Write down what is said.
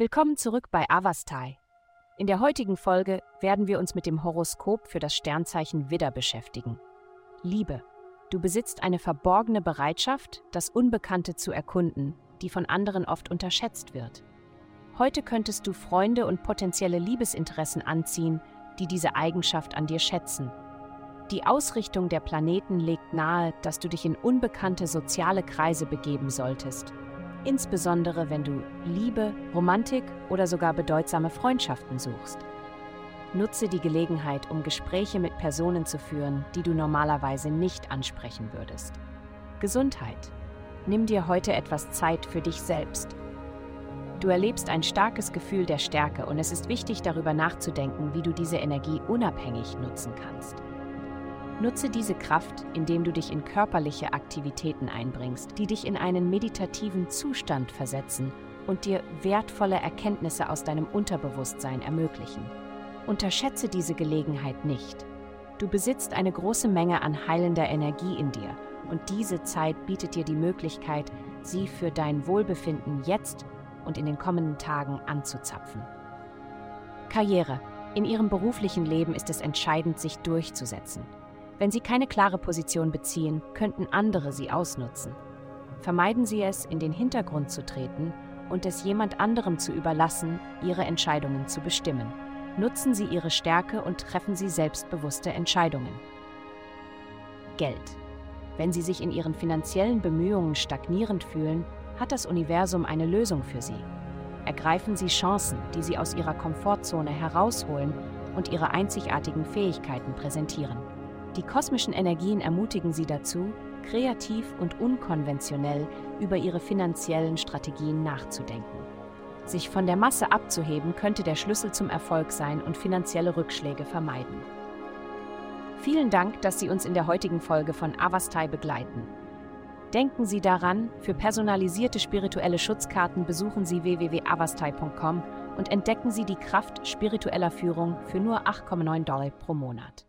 Willkommen zurück bei Avastai. In der heutigen Folge werden wir uns mit dem Horoskop für das Sternzeichen Widder beschäftigen. Liebe. Du besitzt eine verborgene Bereitschaft, das Unbekannte zu erkunden, die von anderen oft unterschätzt wird. Heute könntest du Freunde und potenzielle Liebesinteressen anziehen, die diese Eigenschaft an dir schätzen. Die Ausrichtung der Planeten legt nahe, dass du dich in unbekannte soziale Kreise begeben solltest insbesondere wenn du Liebe, Romantik oder sogar bedeutsame Freundschaften suchst. Nutze die Gelegenheit, um Gespräche mit Personen zu führen, die du normalerweise nicht ansprechen würdest. Gesundheit. Nimm dir heute etwas Zeit für dich selbst. Du erlebst ein starkes Gefühl der Stärke und es ist wichtig darüber nachzudenken, wie du diese Energie unabhängig nutzen kannst. Nutze diese Kraft, indem du dich in körperliche Aktivitäten einbringst, die dich in einen meditativen Zustand versetzen und dir wertvolle Erkenntnisse aus deinem Unterbewusstsein ermöglichen. Unterschätze diese Gelegenheit nicht. Du besitzt eine große Menge an heilender Energie in dir und diese Zeit bietet dir die Möglichkeit, sie für dein Wohlbefinden jetzt und in den kommenden Tagen anzuzapfen. Karriere. In ihrem beruflichen Leben ist es entscheidend, sich durchzusetzen. Wenn Sie keine klare Position beziehen, könnten andere sie ausnutzen. Vermeiden Sie es, in den Hintergrund zu treten und es jemand anderem zu überlassen, Ihre Entscheidungen zu bestimmen. Nutzen Sie Ihre Stärke und treffen Sie selbstbewusste Entscheidungen. Geld. Wenn Sie sich in Ihren finanziellen Bemühungen stagnierend fühlen, hat das Universum eine Lösung für Sie. Ergreifen Sie Chancen, die Sie aus Ihrer Komfortzone herausholen und Ihre einzigartigen Fähigkeiten präsentieren. Die kosmischen Energien ermutigen sie dazu, kreativ und unkonventionell über ihre finanziellen Strategien nachzudenken. Sich von der Masse abzuheben könnte der Schlüssel zum Erfolg sein und finanzielle Rückschläge vermeiden. Vielen Dank, dass Sie uns in der heutigen Folge von Avastai begleiten. Denken Sie daran, für personalisierte spirituelle Schutzkarten besuchen Sie www.avastai.com und entdecken Sie die Kraft spiritueller Führung für nur 8,9 Dollar pro Monat.